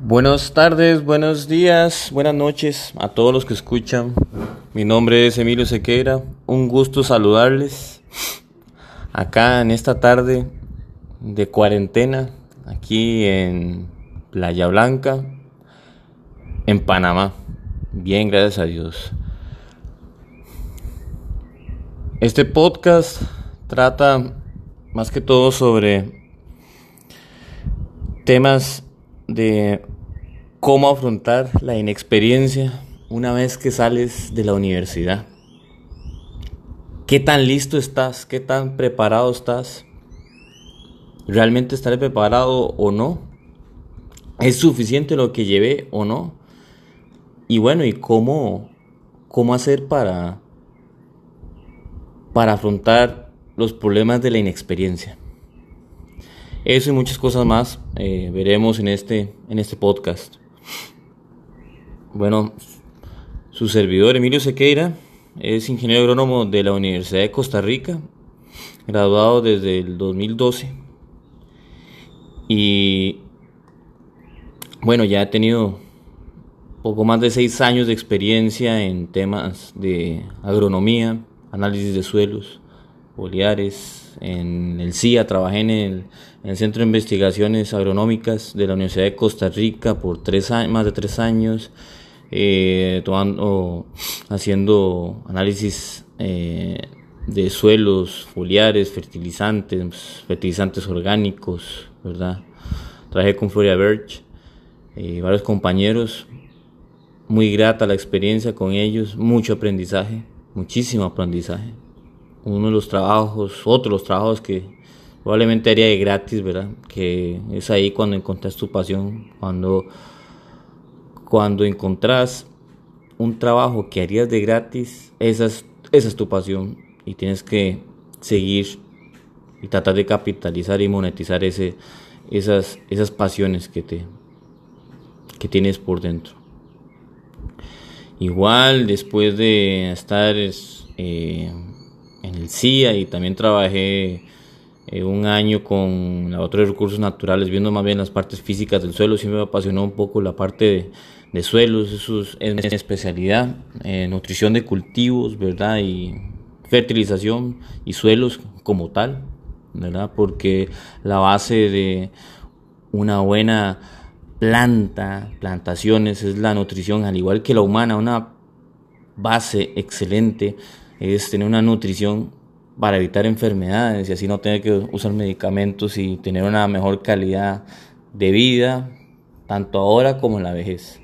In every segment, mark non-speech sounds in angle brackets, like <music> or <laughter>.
Buenas tardes, buenos días, buenas noches a todos los que escuchan. Mi nombre es Emilio Sequeira, un gusto saludarles acá en esta tarde de cuarentena, aquí en Playa Blanca, en Panamá. Bien, gracias a Dios. Este podcast trata más que todo sobre temas de cómo afrontar la inexperiencia una vez que sales de la universidad. ¿Qué tan listo estás? ¿Qué tan preparado estás? ¿Realmente estaré preparado o no? ¿Es suficiente lo que llevé o no? Y bueno, ¿y cómo, cómo hacer para, para afrontar los problemas de la inexperiencia? Eso y muchas cosas más eh, veremos en este, en este podcast. Bueno, su servidor Emilio Sequeira es ingeniero agrónomo de la Universidad de Costa Rica, graduado desde el 2012. Y bueno, ya he tenido poco más de seis años de experiencia en temas de agronomía, análisis de suelos, foliares, en el CIA, trabajé en el, Centro de Investigaciones Agronómicas de la Universidad de Costa Rica por tres años, más de tres años, eh, tomando, haciendo análisis eh, de suelos, foliares, fertilizantes, fertilizantes orgánicos, ¿verdad? Trabajé con Floria Birch, eh, varios compañeros, muy grata la experiencia con ellos, mucho aprendizaje, muchísimo aprendizaje uno de los trabajos, otro de los trabajos que probablemente haría de gratis, ¿verdad? Que es ahí cuando encontrás tu pasión, cuando, cuando encontrás un trabajo que harías de gratis, esa es, esa es tu pasión y tienes que seguir y tratar de capitalizar y monetizar ese, esas, esas pasiones que, te, que tienes por dentro. Igual después de estar eh, en el CIA y también trabajé eh, un año con de recursos naturales, viendo más bien las partes físicas del suelo. Siempre me apasionó un poco la parte de, suelos, eso es, mi especialidad, eh, nutrición de cultivos, ¿verdad? Y fertilización y suelos como tal, ¿verdad? Porque la base de una buena planta, plantaciones, es la nutrición, al igual que la humana, una base excelente es tener una nutrición para evitar enfermedades y así no tener que usar medicamentos y tener una mejor calidad de vida, tanto ahora como en la vejez.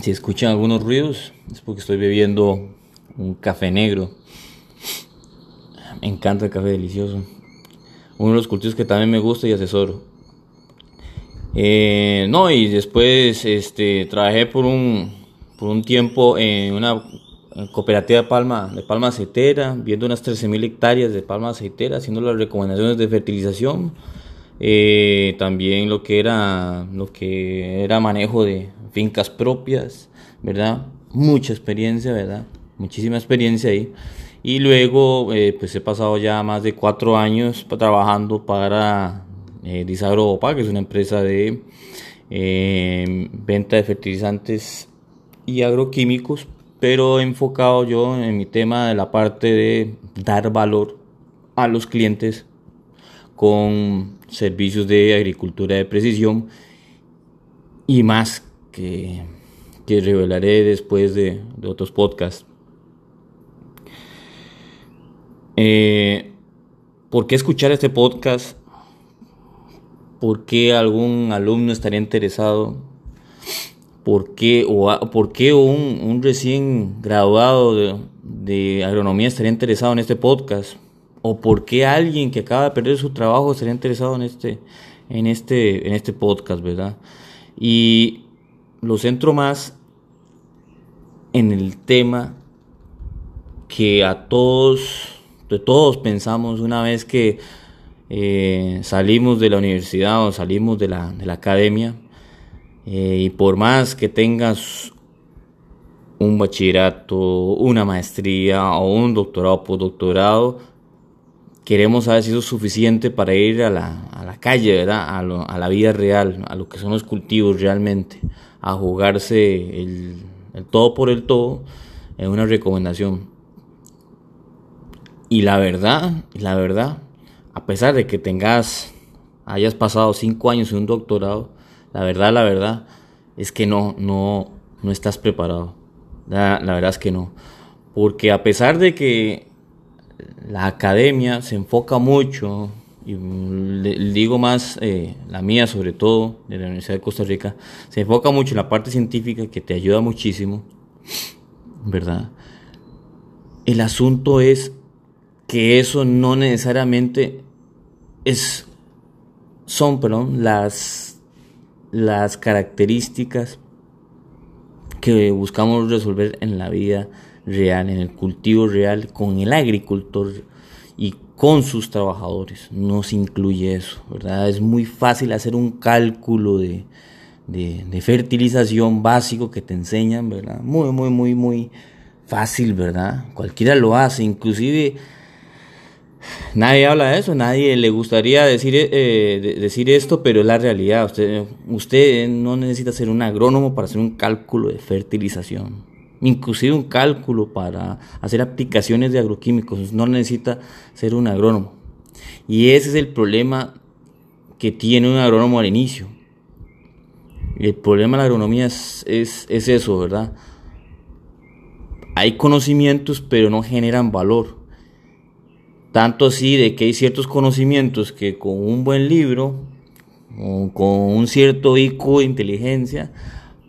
Si escuchan algunos ruidos es porque estoy bebiendo un café negro. Me encanta el café delicioso. Uno de los cultivos que también me gusta y asesoro. Eh, no, y después este, trabajé por un, por un tiempo en una cooperativa de palma, de palma aceitera, viendo unas 13.000 hectáreas de palma aceitera, haciendo las recomendaciones de fertilización, eh, también lo que era lo que era manejo de fincas propias, ¿verdad? Mucha experiencia, ¿verdad? Muchísima experiencia ahí. Y luego, eh, pues he pasado ya más de cuatro años trabajando para eh, Disagro que es una empresa de eh, venta de fertilizantes y agroquímicos, pero enfocado yo en mi tema de la parte de dar valor a los clientes con servicios de agricultura de precisión y más que, que revelaré después de, otros podcasts. Eh, ¿Por qué escuchar este podcast? ¿Por qué algún alumno estaría interesado? ¿Por qué, o, ¿por qué un, un, recién graduado de, de, agronomía estaría interesado en este podcast? ¿O por qué alguien que acaba de perder su trabajo estaría interesado en este, en este, en este podcast, verdad? Y lo centro más en el tema que a todos, de todos pensamos una vez que eh, salimos de la universidad o salimos de la, de la academia, eh, y por más que tengas un bachillerato, una maestría o un doctorado o postdoctorado, queremos saber si eso es suficiente para ir a la, a la calle, ¿verdad? A, a, la vida real, a lo que son los cultivos realmente, a jugarse el, el todo por el todo en una recomendación. Y la verdad, la verdad, a pesar de que tengas, hayas pasado cinco años en un doctorado, la verdad, la verdad, es que no, no, no estás preparado. La, la verdad es que no. Porque a pesar de que la academia se enfoca mucho, y le, digo más eh, la mía sobre todo, de la Universidad de Costa Rica, se enfoca mucho en la parte científica que te ayuda muchísimo, ¿verdad? El asunto es que eso no necesariamente es, son perdón, las, las características que buscamos resolver en la vida real, en el cultivo real, con el agricultor y con sus trabajadores. No se incluye eso, ¿verdad? Es muy fácil hacer un cálculo de, de, fertilización básico que te enseñan, ¿verdad? Muy, muy, muy, muy fácil, ¿verdad? Cualquiera lo hace, inclusive nadie habla de eso, nadie le gustaría decir, eh, decir esto, pero es la realidad. Usted, usted no necesita ser un agrónomo para hacer un cálculo de fertilización inclusive un cálculo para hacer aplicaciones de agroquímicos, no necesita ser un agrónomo. Y ese es el problema que tiene un agrónomo al inicio. El problema de la agronomía es, es, es eso, ¿verdad? Hay conocimientos, pero no generan valor. Tanto así de que hay ciertos conocimientos que con un buen libro, o con un cierto IQ de inteligencia,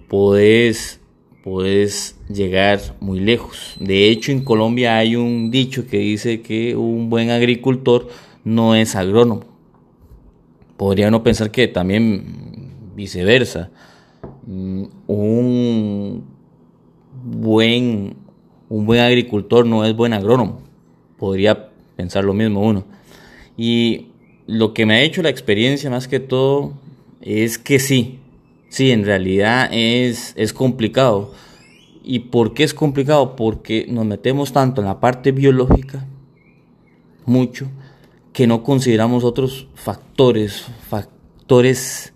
puedes puedes llegar muy lejos. De hecho, en Colombia hay un dicho que dice que un buen agricultor no es agrónomo. Podría no pensar que también viceversa. Mm, un buen, un buen agricultor no es buen agrónomo. Podría pensar lo mismo uno. Y lo que me ha hecho la experiencia más que todo es que sí, Sí, en realidad es, es complicado. ¿Y por qué es complicado? Porque nos metemos tanto en la parte biológica, mucho, que no consideramos otros factores, factores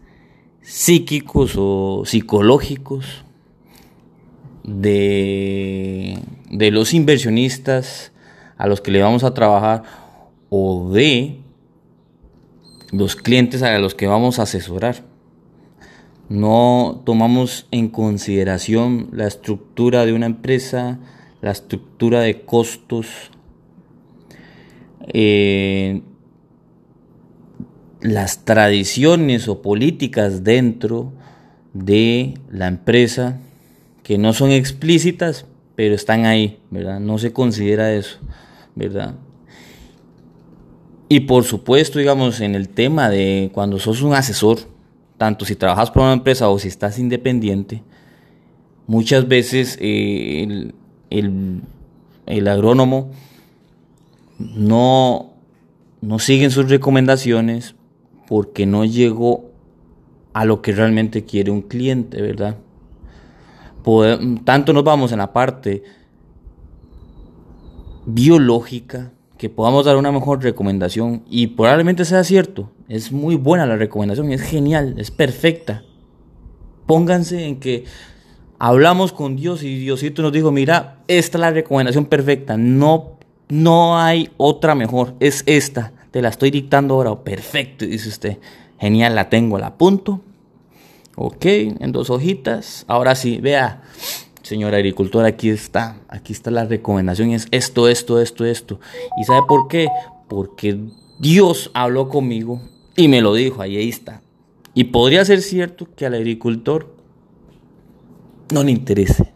psíquicos o psicológicos de, de los inversionistas a los que le vamos a trabajar o de los clientes a los que vamos a asesorar. No tomamos en consideración la estructura de una empresa, la estructura de costos, eh, las tradiciones o políticas dentro de la empresa que no son explícitas, pero están ahí, ¿verdad? No se considera eso, ¿verdad? Y por supuesto, digamos, en el tema de cuando sos un asesor, tanto si trabajas para una empresa o si estás independiente, muchas veces eh, el, agrónomo no, no sigue sus recomendaciones porque no llegó a lo que realmente quiere un cliente, ¿verdad? tanto nos vamos en la parte biológica que podamos dar una mejor recomendación y probablemente sea cierto. Es muy buena la recomendación, es genial, es perfecta. Pónganse en que hablamos con Dios y Diosito nos dijo, mira, esta es la recomendación perfecta, no, no hay otra mejor, es esta, te la estoy dictando ahora, perfecto, dice usted, genial, la tengo, la apunto, ok, en dos hojitas, ahora sí, vea, señor agricultor, aquí está, aquí está la recomendación, es esto, esto, esto, esto. ¿Y sabe por qué? Porque Dios habló conmigo y me lo dijo, ahí está. Y podría ser cierto que al agricultor no le interese.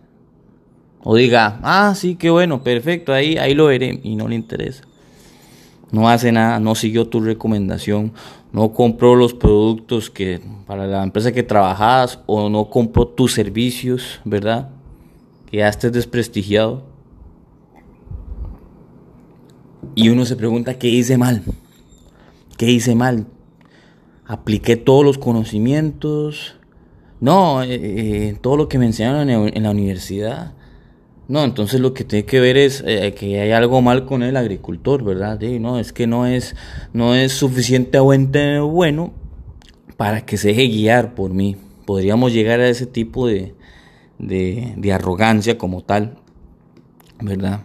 O diga, ah, sí, qué bueno, perfecto, ahí, ahí lo veré. Y no le interesa. No hace nada, no siguió tu recomendación, no compró los productos que para la empresa que trabajas o no compró tus servicios, ¿verdad? Que ya estés desprestigiado. Y uno se pregunta, ¿qué hice mal? ¿Qué hice mal? Apliqué todos los conocimientos. No, eh, eh, todo lo que me enseñaron en, la universidad. No, entonces lo que tiene que ver es eh, que hay algo mal con el agricultor, ¿verdad? no, es que no es, no es suficientemente bueno para que se deje guiar por mí. Podríamos llegar a ese tipo de, de, arrogancia como tal, ¿verdad?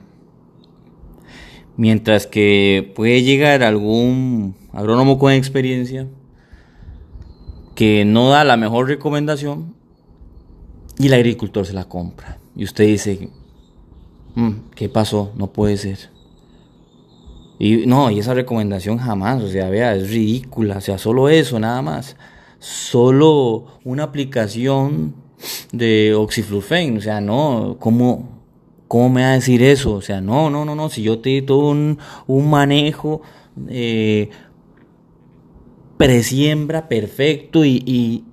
Mientras que puede llegar algún agrónomo con experiencia que no da la mejor recomendación y el agricultor se la compra. Y usted dice, mm, ¿qué pasó? No puede ser. Y no, y esa recomendación jamás, o sea, vea, es ridícula, o sea, solo eso, nada más. Solo una aplicación de oxiflufen, o sea, no, ¿cómo, ¿cómo me va a decir eso? O sea, no, no, no, no, si yo te di todo un, un manejo eh, presiembra perfecto y,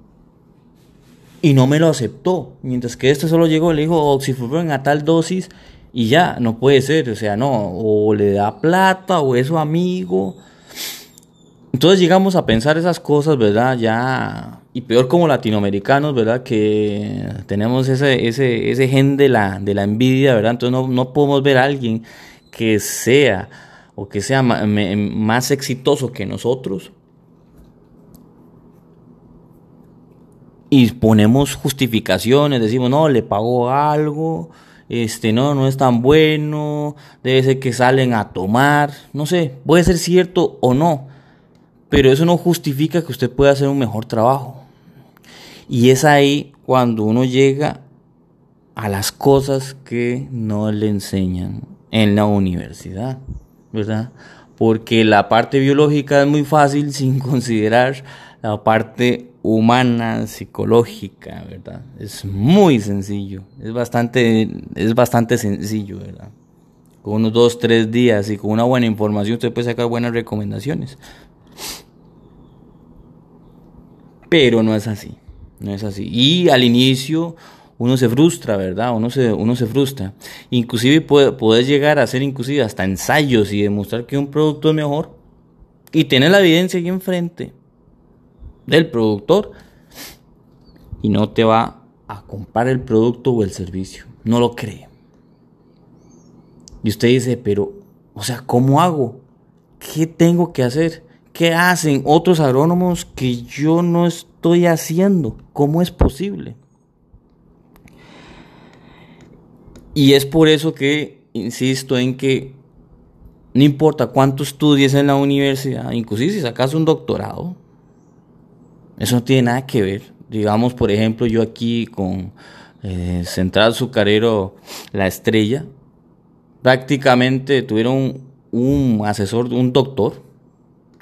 y, no me lo aceptó. Mientras que este solo llegó, le dijo oxiflufen a tal dosis y ya, no puede ser, o sea, no, o le da plata o es su amigo. Entonces llegamos a pensar esas cosas, ¿verdad? Ya, y peor como latinoamericanos, ¿verdad? Que tenemos ese, ese, ese gen de la, de la envidia, ¿verdad? Entonces no, no podemos ver a alguien que sea o que sea más exitoso que nosotros y ponemos justificaciones, decimos, no, le pagó algo, este, no, no es tan bueno, debe ser que salen a tomar, no sé, puede ser cierto o no, pero eso no justifica que usted pueda hacer un mejor trabajo. Y es ahí cuando uno llega a las cosas que no le enseñan en la universidad, ¿verdad? Porque la parte biológica es muy fácil <laughs> sin considerar la parte humana, psicológica, ¿verdad? Es muy sencillo, es bastante, es bastante sencillo, ¿verdad? Con unos dos, tres días y con una buena información usted puede sacar buenas recomendaciones. Pero no es así, no es así. Y al inicio uno se frustra, ¿verdad? Uno se, uno se frustra. Inclusive puede, puedes llegar a hacer inclusive hasta ensayos y demostrar que un producto es mejor y tener la evidencia aquí enfrente del productor y no te va a comprar el producto o el servicio. No lo cree. Y usted dice, pero, o sea, ¿cómo hago? ¿Qué tengo que hacer? ¿Qué hacen otros agrónomos que yo no estoy haciendo? ¿Cómo es posible? Y es por eso que insisto en que no importa cuánto estudies en la universidad, inclusive si sacas un doctorado, eso no tiene nada que ver. Digamos, por ejemplo, yo aquí con eh, Central Azucarero La Estrella, prácticamente tuvieron un, asesor, un doctor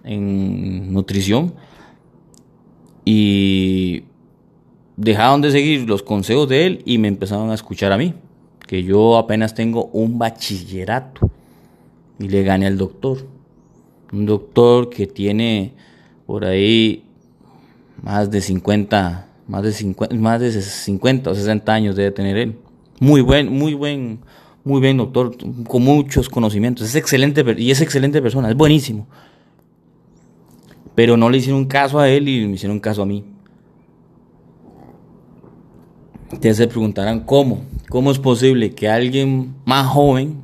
en nutrición y dejaron de seguir los consejos de él y me empezaron a escuchar a mí, que yo apenas tengo un bachillerato y le gané al doctor. Un doctor que tiene por ahí más de 50, más de 50, más de 50 o 60 años debe tener él. Muy buen, muy buen, muy buen doctor, con muchos conocimientos. Es excelente y es excelente persona, es buenísimo. Pero no le hicieron caso a él y me hicieron caso a mí. Ustedes se preguntarán cómo, cómo es posible que alguien más joven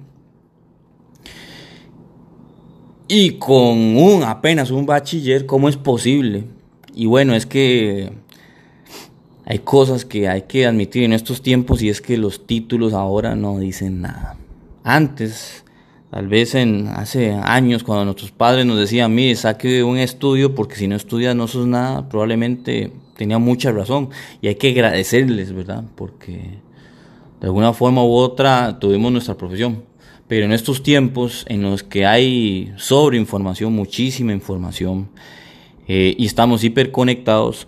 y con un apenas un bachiller, cómo es posible y bueno, es que hay cosas que hay que admitir en estos tiempos y es que los títulos ahora no dicen nada. Antes, tal vez en hace años, cuando nuestros padres nos decían, mire, saque un estudio porque si no estudias no sos nada, probablemente tenía mucha razón. Y hay que agradecerles, ¿verdad? Porque de alguna forma u otra tuvimos nuestra profesión. Pero en estos tiempos en los que hay sobreinformación, muchísima información, eh, y estamos hiperconectados,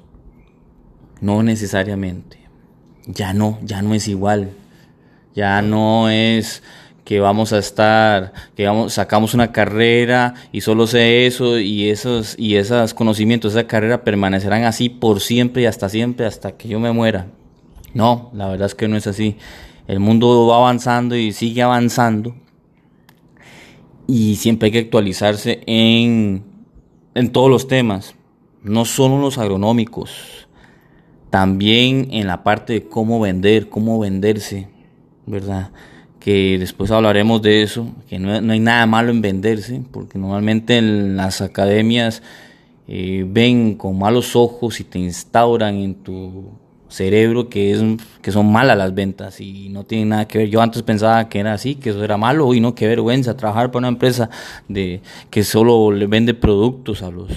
no necesariamente. Ya no, ya no es igual. Ya no es que vamos a estar, que vamos, sacamos una carrera y solo sé eso y esos, y esos conocimientos, esa carrera permanecerán así por siempre y hasta siempre, hasta que yo me muera. No, la verdad es que no es así. El mundo va avanzando y sigue avanzando. Y siempre hay que actualizarse en en todos los temas, no solo los agronómicos, también en la parte de cómo vender, cómo venderse, ¿verdad? Que después hablaremos de eso, que no, hay nada malo en venderse, porque normalmente en las academias eh, ven con malos ojos y te instauran en tu cerebro que, es, que son malas las ventas y no tienen nada que ver. Yo antes pensaba que era así, que eso era malo y no, qué vergüenza trabajar para una empresa de, que solo le vende productos a los,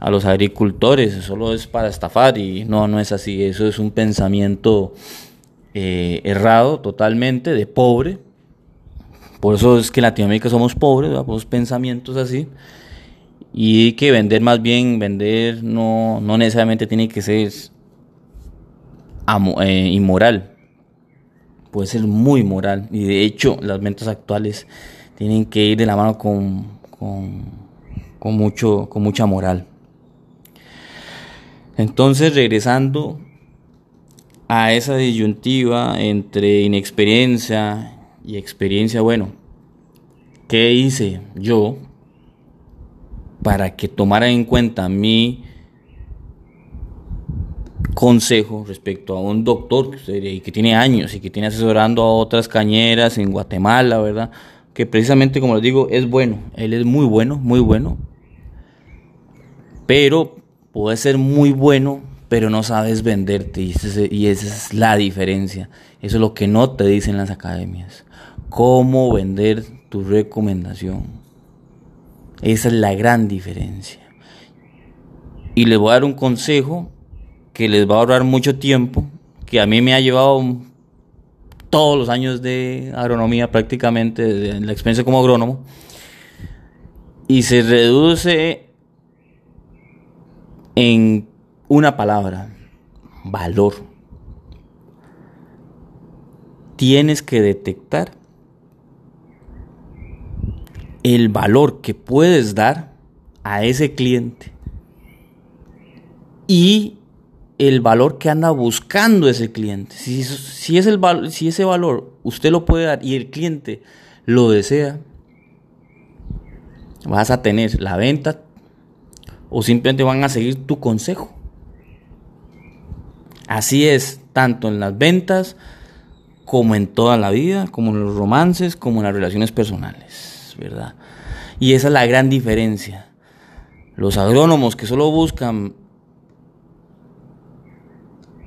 a los agricultores, solo es para estafar y no, no es así, eso es un pensamiento eh, errado totalmente, de pobre. Por eso es que en Latinoamérica somos pobres, pensamientos así. Y que vender más bien, vender no, no necesariamente tiene que ser eh, inmoral. Puede ser muy moral. Y de hecho, las ventas actuales tienen que ir de la mano con, con, mucho, con mucha moral. Entonces, regresando a esa disyuntiva entre inexperiencia y experiencia, bueno, ¿qué hice yo para que tomara en cuenta mi consejo respecto a un doctor que, que tiene años y que tiene asesorando a otras cañeras en Guatemala, ¿verdad? Que precisamente, como les digo, es bueno. Él es muy bueno, muy bueno. Pero puede ser muy bueno, pero no sabes venderte. Y, esa es la diferencia. Eso es lo que no te dicen las academias. Cómo vender tu recomendación. Esa es la gran diferencia. Y les voy a dar un consejo que les va a ahorrar mucho tiempo, que a mí me ha llevado todos los años de agronomía prácticamente, de la experiencia como agrónomo, y se reduce en una palabra, valor. Tienes que detectar el valor que puedes dar a ese cliente y el valor que anda buscando ese cliente. Si, si, es el, si ese valor usted lo puede dar y el cliente lo desea, vas a tener la venta o simplemente van a seguir tu consejo. Así es, tanto en las ventas como en toda la vida, como en los romances, como en las relaciones personales, ¿verdad? Y esa es la gran diferencia. Los agrónomos que solo buscan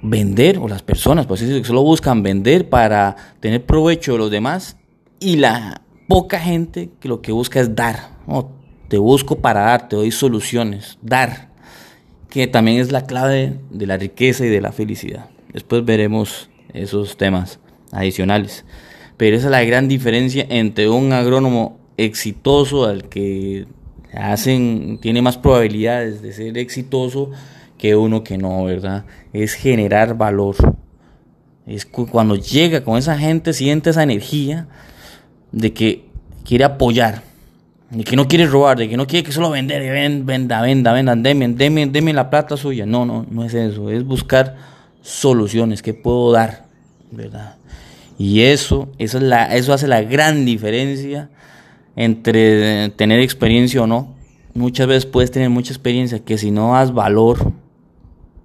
vender, o las personas, pues que solo buscan vender para tener provecho de los demás, y la poca gente que lo que busca es dar. te busco para dar, te doy soluciones, dar, que también es la clave de la riqueza y de la felicidad. Después veremos esos temas adicionales. Pero esa es la gran diferencia entre un agrónomo exitoso al que hacen, tiene más probabilidades de ser exitoso que uno que no, ¿verdad? Es generar valor. Es cuando llega con esa gente, siente esa energía de que quiere apoyar, de que no quiere robar, de que no quiere que solo vender, venda, venda, venda, deme, deme, deme la plata suya. No, no, no es eso, es buscar soluciones que puedo dar, ¿verdad? Y eso, eso, es la, eso hace la gran diferencia entre tener experiencia o no. Muchas veces puedes tener mucha experiencia que si no das valor,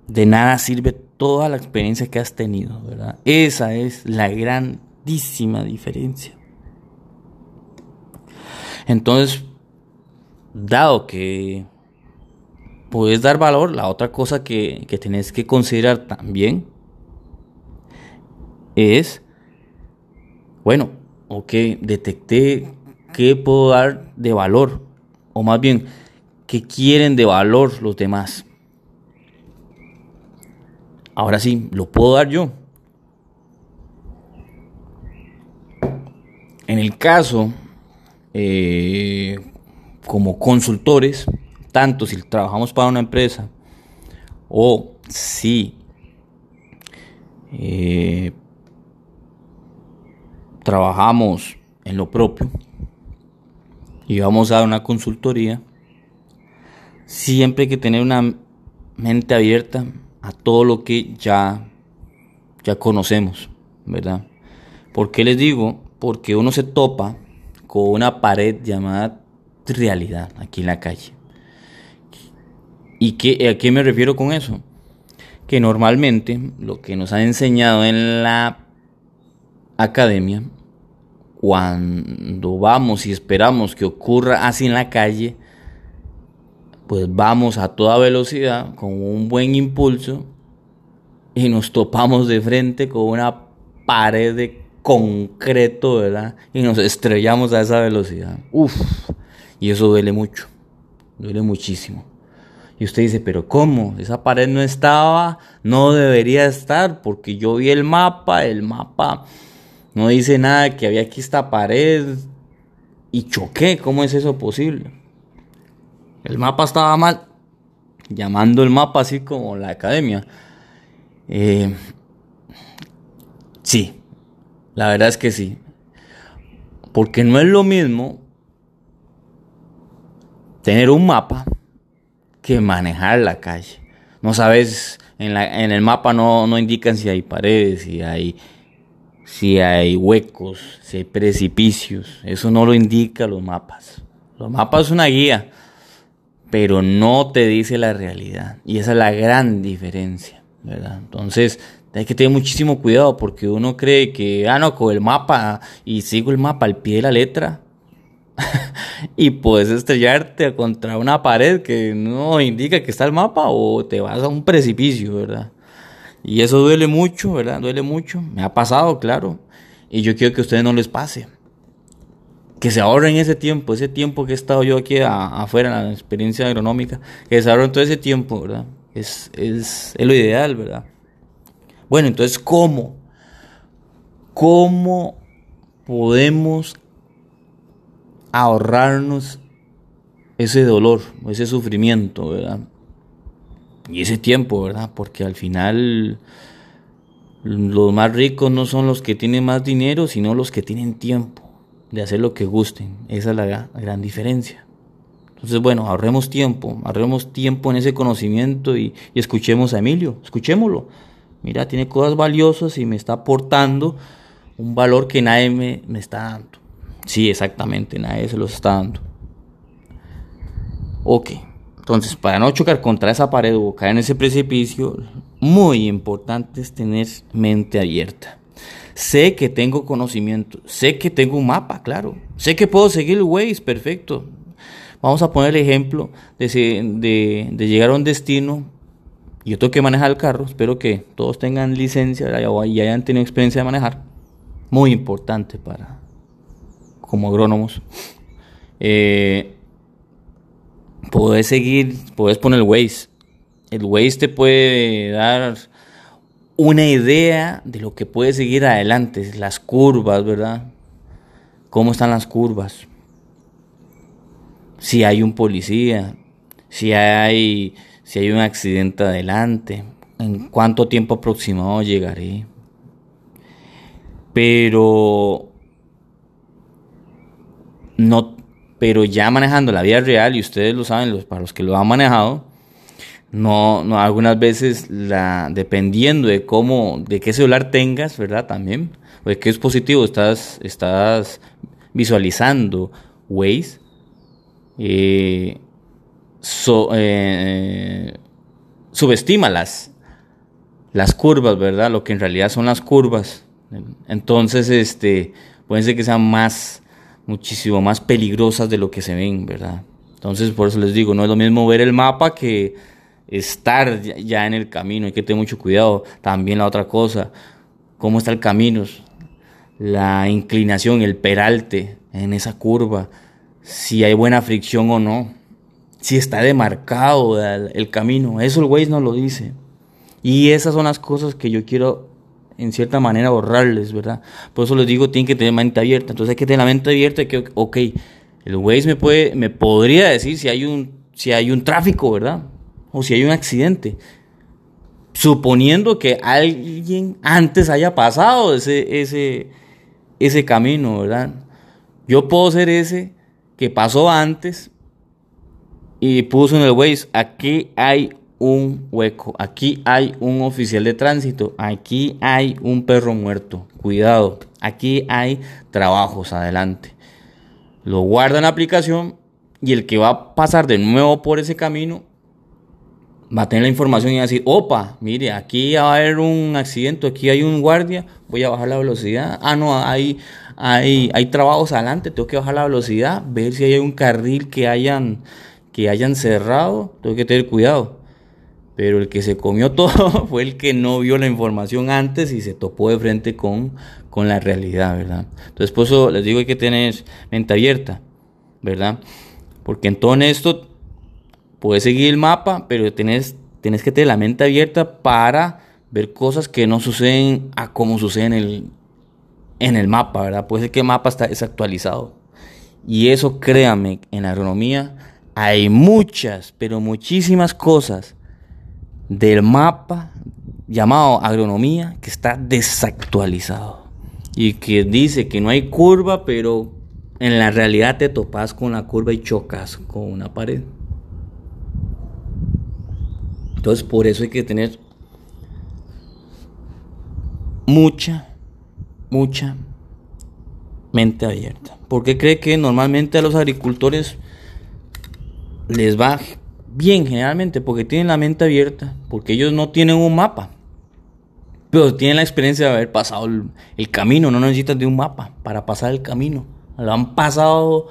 de nada sirve toda la experiencia que has tenido, ¿verdad? Esa es la grandísima diferencia. Entonces, dado que puedes dar valor, la otra cosa que, que tenés que considerar también es, bueno, ok, detecté qué puedo dar de valor, o más bien, qué quieren de valor los demás. Ahora sí, lo puedo dar yo. En el caso, eh, como consultores, tanto si trabajamos para una empresa o si eh, trabajamos en lo propio y vamos a una consultoría, siempre hay que tener una mente abierta a todo lo que ya, ya conocemos, ¿verdad? ¿Por qué les digo? Porque uno se topa con una pared llamada realidad aquí en la calle. ¿Y qué, a qué me refiero con eso? Que normalmente lo que nos han enseñado en la academia cuando vamos y esperamos que ocurra así en la calle, pues vamos a toda velocidad con un buen impulso y nos topamos de frente con una pared de concreto, ¿verdad? Y nos estrellamos a esa velocidad. Uf, y eso duele mucho, duele muchísimo. Y usted dice, pero ¿cómo? Esa pared no estaba, no debería estar, porque yo vi el mapa, el mapa no dice nada que había aquí esta pared y choqué, ¿cómo es eso posible? El mapa estaba mal, llamando el mapa así como la academia. Eh, sí, la verdad es que sí. Porque no es lo mismo tener un mapa que manejar la calle. No sabes, en, en el mapa no, no, indican si hay paredes, si hay, si hay huecos, si hay precipicios. Eso no lo indica los mapas. Los mapas son una guía, pero no te dice la realidad. Y esa es la gran diferencia, ¿verdad? Entonces, hay que tener muchísimo cuidado porque uno cree que, ah, no, con el mapa y sigo el mapa al pie de la letra <laughs> y puedes estrellarte contra una pared que no indica que está el mapa o te vas a un precipicio, ¿verdad? Y eso duele mucho, ¿verdad? Duele mucho. Me ha pasado, claro. Y yo quiero que a ustedes no les pase. Que se ahorren ese tiempo, ese tiempo que he estado yo aquí afuera en la experiencia agronómica, que se ahorren todo ese tiempo, ¿verdad? Es, es, es lo ideal, ¿verdad? Bueno, entonces, ¿cómo? ¿Cómo podemos ahorrarnos ese dolor, ese sufrimiento, ¿verdad? Y ese tiempo, ¿verdad? Porque al final los más ricos no son los que tienen más dinero, sino los que tienen tiempo de hacer lo que gusten. Esa es la gran diferencia. Entonces, bueno, ahorremos tiempo, ahorremos tiempo en ese conocimiento y, y escuchemos a Emilio, escuchémoslo. Mira, tiene cosas valiosas y me está aportando un valor que nadie me, me está dando. Sí, exactamente, nadie se los está dando. Ok, entonces para no chocar contra esa pared o caer en ese precipicio, muy importante es tener mente abierta. Sé que tengo conocimiento, sé que tengo un mapa, claro. Sé que puedo seguir el Waze, perfecto. Vamos a poner el ejemplo de, de, de llegar a un destino. Yo tengo que manejar el carro, espero que todos tengan licencia y hayan tenido experiencia de manejar. Muy importante para, como agrónomos, <laughs> eh, podés seguir, podés poner el Waze. El Waze te puede dar una idea de lo que puede seguir adelante, las curvas, ¿verdad? ¿Cómo están las curvas? Si hay un policía, si hay, si hay un accidente adelante, en cuánto tiempo aproximado llegaré. Pero no, pero ya manejando la vida real, y ustedes lo saben, los, para los que lo han manejado, no, no, algunas veces la, dependiendo de cómo, de qué celular tengas, ¿verdad? También, o de qué dispositivo estás, estás visualizando Waze, eh, eh, subestima las, las curvas, ¿verdad? Lo que en realidad son las curvas. Entonces, este, pueden ser que sean más, muchísimo más peligrosas de lo que se ven, ¿verdad? Entonces, por eso les digo, no es lo mismo ver el mapa que estar ya en el camino, hay que tener mucho cuidado. También la otra cosa, cómo está el camino, la inclinación, el peralte en esa curva, si hay buena fricción o no, si está demarcado el, camino, eso el Waze no lo dice. Y esas son las cosas que yo quiero en cierta manera borrarles, ¿verdad? Por eso les digo, tienen que tener mente abierta. Entonces hay que tener la mente abierta que, ok, el Waze me puede, me podría decir si hay un, si hay un tráfico, ¿verdad? O si hay un accidente. Suponiendo que alguien antes haya pasado ese, ese, ese camino, ¿verdad? Yo puedo ser ese que pasó antes y puso en el Waze, aquí hay un hueco. Aquí hay un oficial de tránsito. Aquí hay un perro muerto. Cuidado. Aquí hay trabajos adelante. Lo guarda en la aplicación y el que va a pasar de nuevo por ese camino va a tener la información y va a decir, opa, mire, aquí va a haber un accidente, aquí hay un guardia, voy a bajar la velocidad. Ah, no, hay, hay, hay trabajos adelante, tengo que bajar la velocidad, ver si hay un carril que hayan, que hayan cerrado, tengo que tener cuidado. Pero el que se comió <laughs> todo fue el que no vio la información antes y se topó de frente con, con la realidad, ¿verdad? Entonces, por eso les digo, hay que tener mente abierta, ¿verdad? Porque en todo esto puedes seguir el mapa, pero tienes, tienes que tener la mente abierta para ver cosas que no suceden a como suceden en el, en el mapa, ¿verdad? Puede ser que el mapa está desactualizado. Y eso, créame, en agronomía hay muchas, pero muchísimas cosas del mapa llamado agronomía que está desactualizado y que dice que no hay curva, pero en la realidad te topas con la curva y chocas con una pared. Entonces por eso hay que tener mucha, mucha mente abierta. Porque cree que normalmente a los agricultores les va bien generalmente porque tienen la mente abierta, porque ellos no tienen un mapa. Pero tienen la experiencia de haber pasado el, camino, no necesitan de un mapa para pasar el camino. Lo han pasado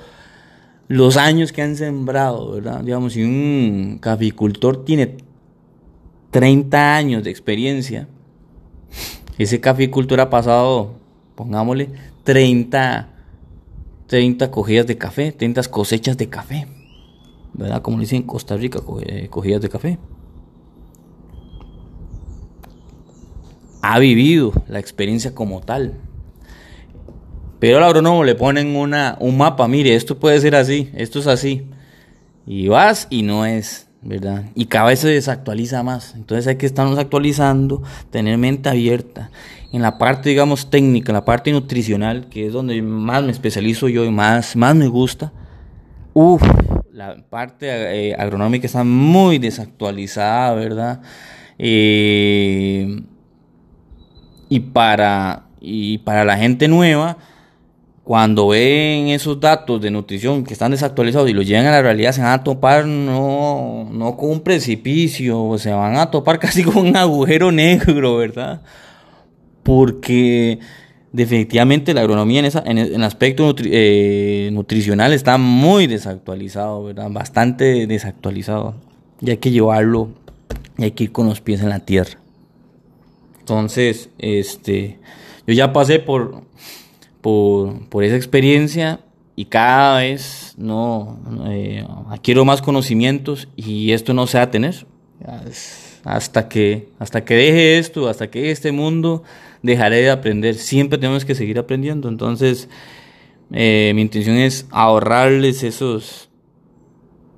los años que han sembrado, ¿verdad? Digamos, si un caficultor tiene 30 años de experiencia, ese caficultor ha pasado, pongámosle, 30, 30 cogidas de café, 30 cosechas de café, ¿verdad? Como le dicen en Costa Rica, eh, cogidas de café. ha vivido la experiencia como tal. Pero al agrónomo le ponen una, un mapa, mire, esto puede ser así, esto es así. Y vas y no es, ¿verdad? Y cada vez se desactualiza más. Entonces hay que estarnos actualizando, tener mente abierta. En la parte, digamos, técnica, en la parte nutricional, que es donde más me especializo yo y más, más me gusta. Uff, la parte eh, agronómica está muy desactualizada, ¿verdad? Eh, y para, y para la gente nueva, cuando ven esos datos de nutrición que están desactualizados y los llevan a la realidad, se van a topar no, no con un precipicio, se van a topar <laughs> casi con un agujero negro, ¿verdad? Porque definitivamente la agronomía en, esa, en, el aspecto eh, nutricional está muy desactualizado, ¿verdad? Bastante desactualizado. Y hay que llevarlo, y hay que ir con los pies en la tierra. Entonces, este, yo ya pasé por, por, esa experiencia y cada vez no eh, adquiero más conocimientos y esto no se va a hasta que hasta que deje esto hasta que este mundo dejaré de aprender. Siempre tenemos que seguir aprendiendo. Entonces eh, mi intención es ahorrarles esos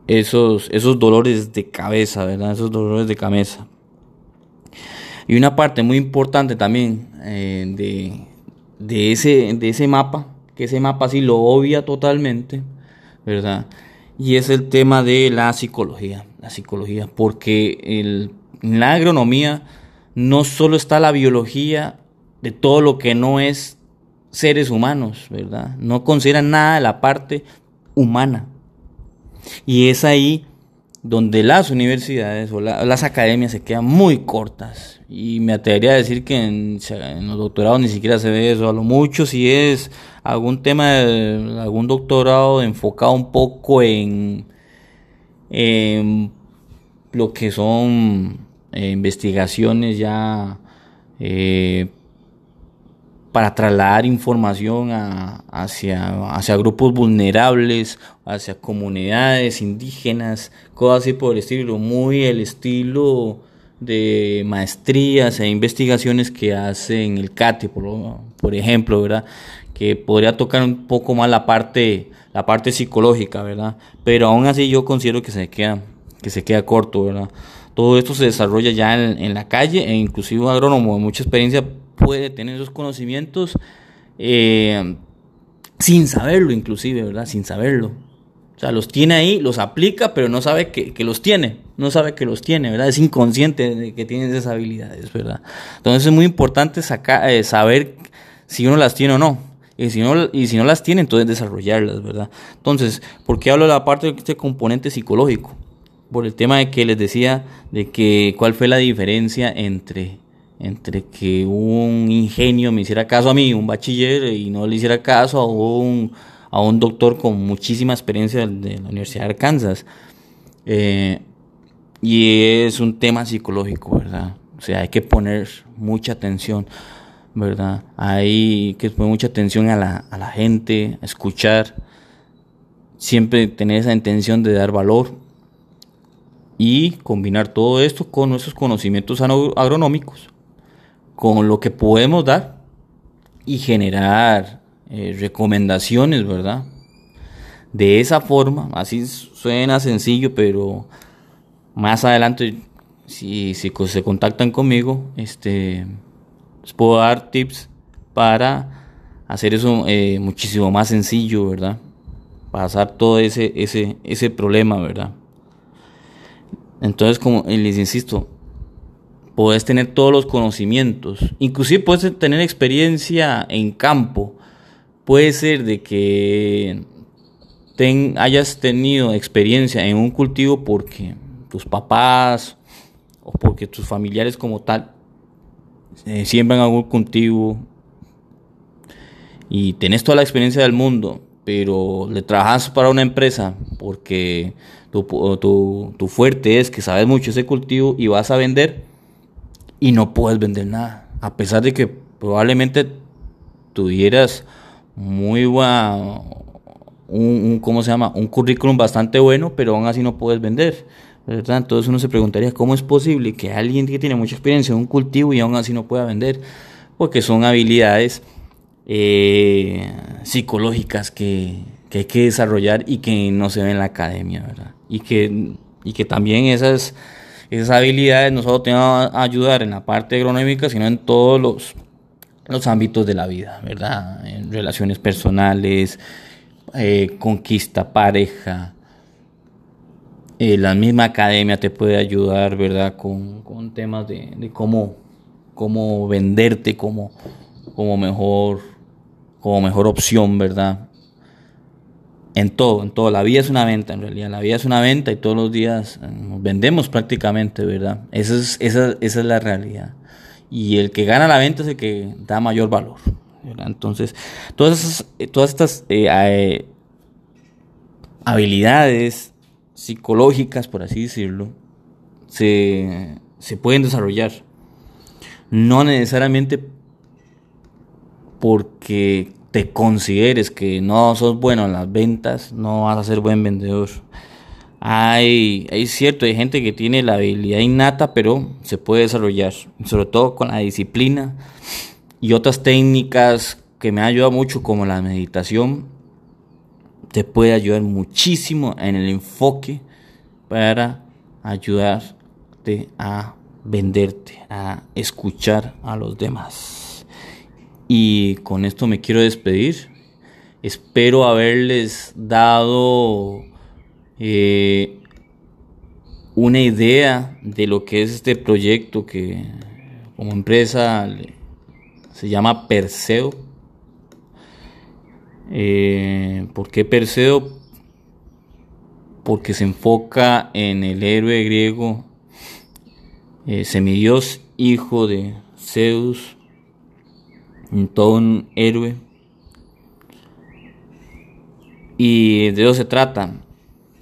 esos esos dolores de cabeza verdad esos dolores de cabeza. Y una parte muy importante también eh, de, ese, de ese mapa, que ese mapa sí lo obvia totalmente, ¿verdad? Y es el tema de la psicología, la psicología, porque el, en la agronomía no solo está la biología de todo lo que no es seres humanos, ¿verdad? No consideran nada de la parte humana. Y es ahí donde las universidades o las academias se quedan muy cortas. Y me atrevería a decir que en, los doctorados ni siquiera se ve eso. A lo mucho si es algún tema, algún doctorado enfocado un poco en, lo que son eh, investigaciones ya eh, para trasladar información hacia, hacia grupos vulnerables, hacia comunidades indígenas, cosas así por el estilo, muy el estilo de maestrías e investigaciones que hace en el CATE, por, por ejemplo, ¿verdad? Que podría tocar un poco más la parte, la parte psicológica, ¿verdad? Pero aún así yo considero que se queda, que se queda corto, ¿verdad? Todo esto se desarrolla ya en, en la calle e inclusive un agrónomo de mucha experiencia puede tener esos conocimientos eh, sin saberlo inclusive, ¿verdad? Sin saberlo. O sea, los tiene ahí, los aplica, pero no sabe que, los tiene. No sabe que los tiene, ¿verdad? Es inconsciente de que tiene esas habilidades, ¿verdad? Entonces es muy importante eh, saber si uno las tiene o no. Y si, no, y si no las tiene, entonces desarrollarlas, ¿verdad? Entonces, ¿por qué hablo de la parte de este componente psicológico? Por el tema de que les decía de que cuál fue la diferencia entre entre que un ingenio me hiciera caso a mí, un bachiller, y no le hiciera caso a un, a un doctor con muchísima experiencia de la Universidad de Arkansas. Eh, y es un tema psicológico, ¿verdad? O sea, hay que poner mucha atención, ¿verdad? Hay que poner mucha atención a la, a la gente, a escuchar, siempre tener esa intención de dar valor y combinar todo esto con nuestros conocimientos agronómicos, con lo que podemos dar y generar eh, recomendaciones, ¿verdad? De esa forma, así suena sencillo, pero más adelante, si, se contactan conmigo, este, les puedo dar tips para hacer eso eh, muchísimo más sencillo, ¿verdad? Pasar todo ese, ese, ese problema, ¿verdad? Entonces, como les insisto, puedes tener todos los conocimientos, inclusive puedes tener experiencia en campo. Puede ser de que hayas tenido experiencia en un cultivo porque tus papás o porque tus familiares como tal eh, siembran algún cultivo y tenés toda la experiencia del mundo, pero le trabajas para una empresa porque tu, tu, fuerte es que sabes mucho ese cultivo y vas a vender y no puedes vender nada. A pesar de que probablemente tuvieras muy buen, un, ¿cómo se llama? Un currículum bastante bueno, pero aún así no puedes vender. ¿verdad? Entonces uno se preguntaría cómo es posible que alguien que tiene mucha experiencia en un cultivo y aún así no pueda vender, porque son habilidades eh, psicológicas que, que hay que desarrollar y que no se ven en la academia, ¿verdad? Y que, y que también esas, esas habilidades no solo te van a ayudar en la parte agronómica, sino en todos los, los ámbitos de la vida, ¿verdad? En relaciones personales, eh, conquista, pareja. Eh, la misma academia te puede ayudar, ¿verdad? Con, con temas de, de, cómo, cómo venderte como, como, mejor, como mejor opción, ¿verdad? En todo, en todo. La vida es una venta, en realidad. La vida es una venta y todos los días eh, vendemos prácticamente, ¿verdad? Esa es, esa, esa es la realidad. Y el que gana la venta es el que da mayor valor. ¿verdad? Entonces, todas, todas estas eh, eh, habilidades psicológicas, por así decirlo, se, se pueden desarrollar. No necesariamente porque te consideres que no sos bueno en las ventas, no vas a ser buen vendedor. Hay, cierto, hay gente que tiene la habilidad innata, pero se puede desarrollar, sobre todo con la disciplina y otras técnicas que me han ayudado mucho, como la meditación, te puede ayudar muchísimo en el enfoque para ayudarte a venderte, a escuchar a los demás. Y con esto me quiero despedir. Espero haberles dado eh, una idea de lo que es este proyecto que como empresa se llama Perseo. Eh, ¿Por qué Perseo? Porque se enfoca en el héroe griego, eh, semidios, hijo de Zeus, todo un héroe. Y de eso se trata,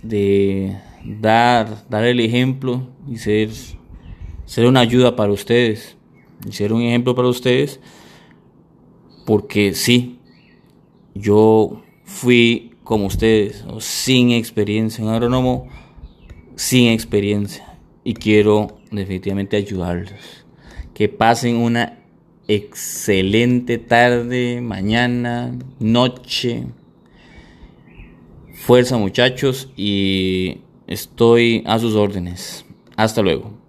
de dar, dar el ejemplo y ser, ser una ayuda para ustedes, y ser un ejemplo para ustedes, porque sí, yo fui como ustedes, sin experiencia en agrónomo, sin experiencia, y quiero definitivamente ayudarlos. Que pasen una excelente tarde, mañana, noche. Fuerza muchachos y estoy a sus órdenes. Hasta luego.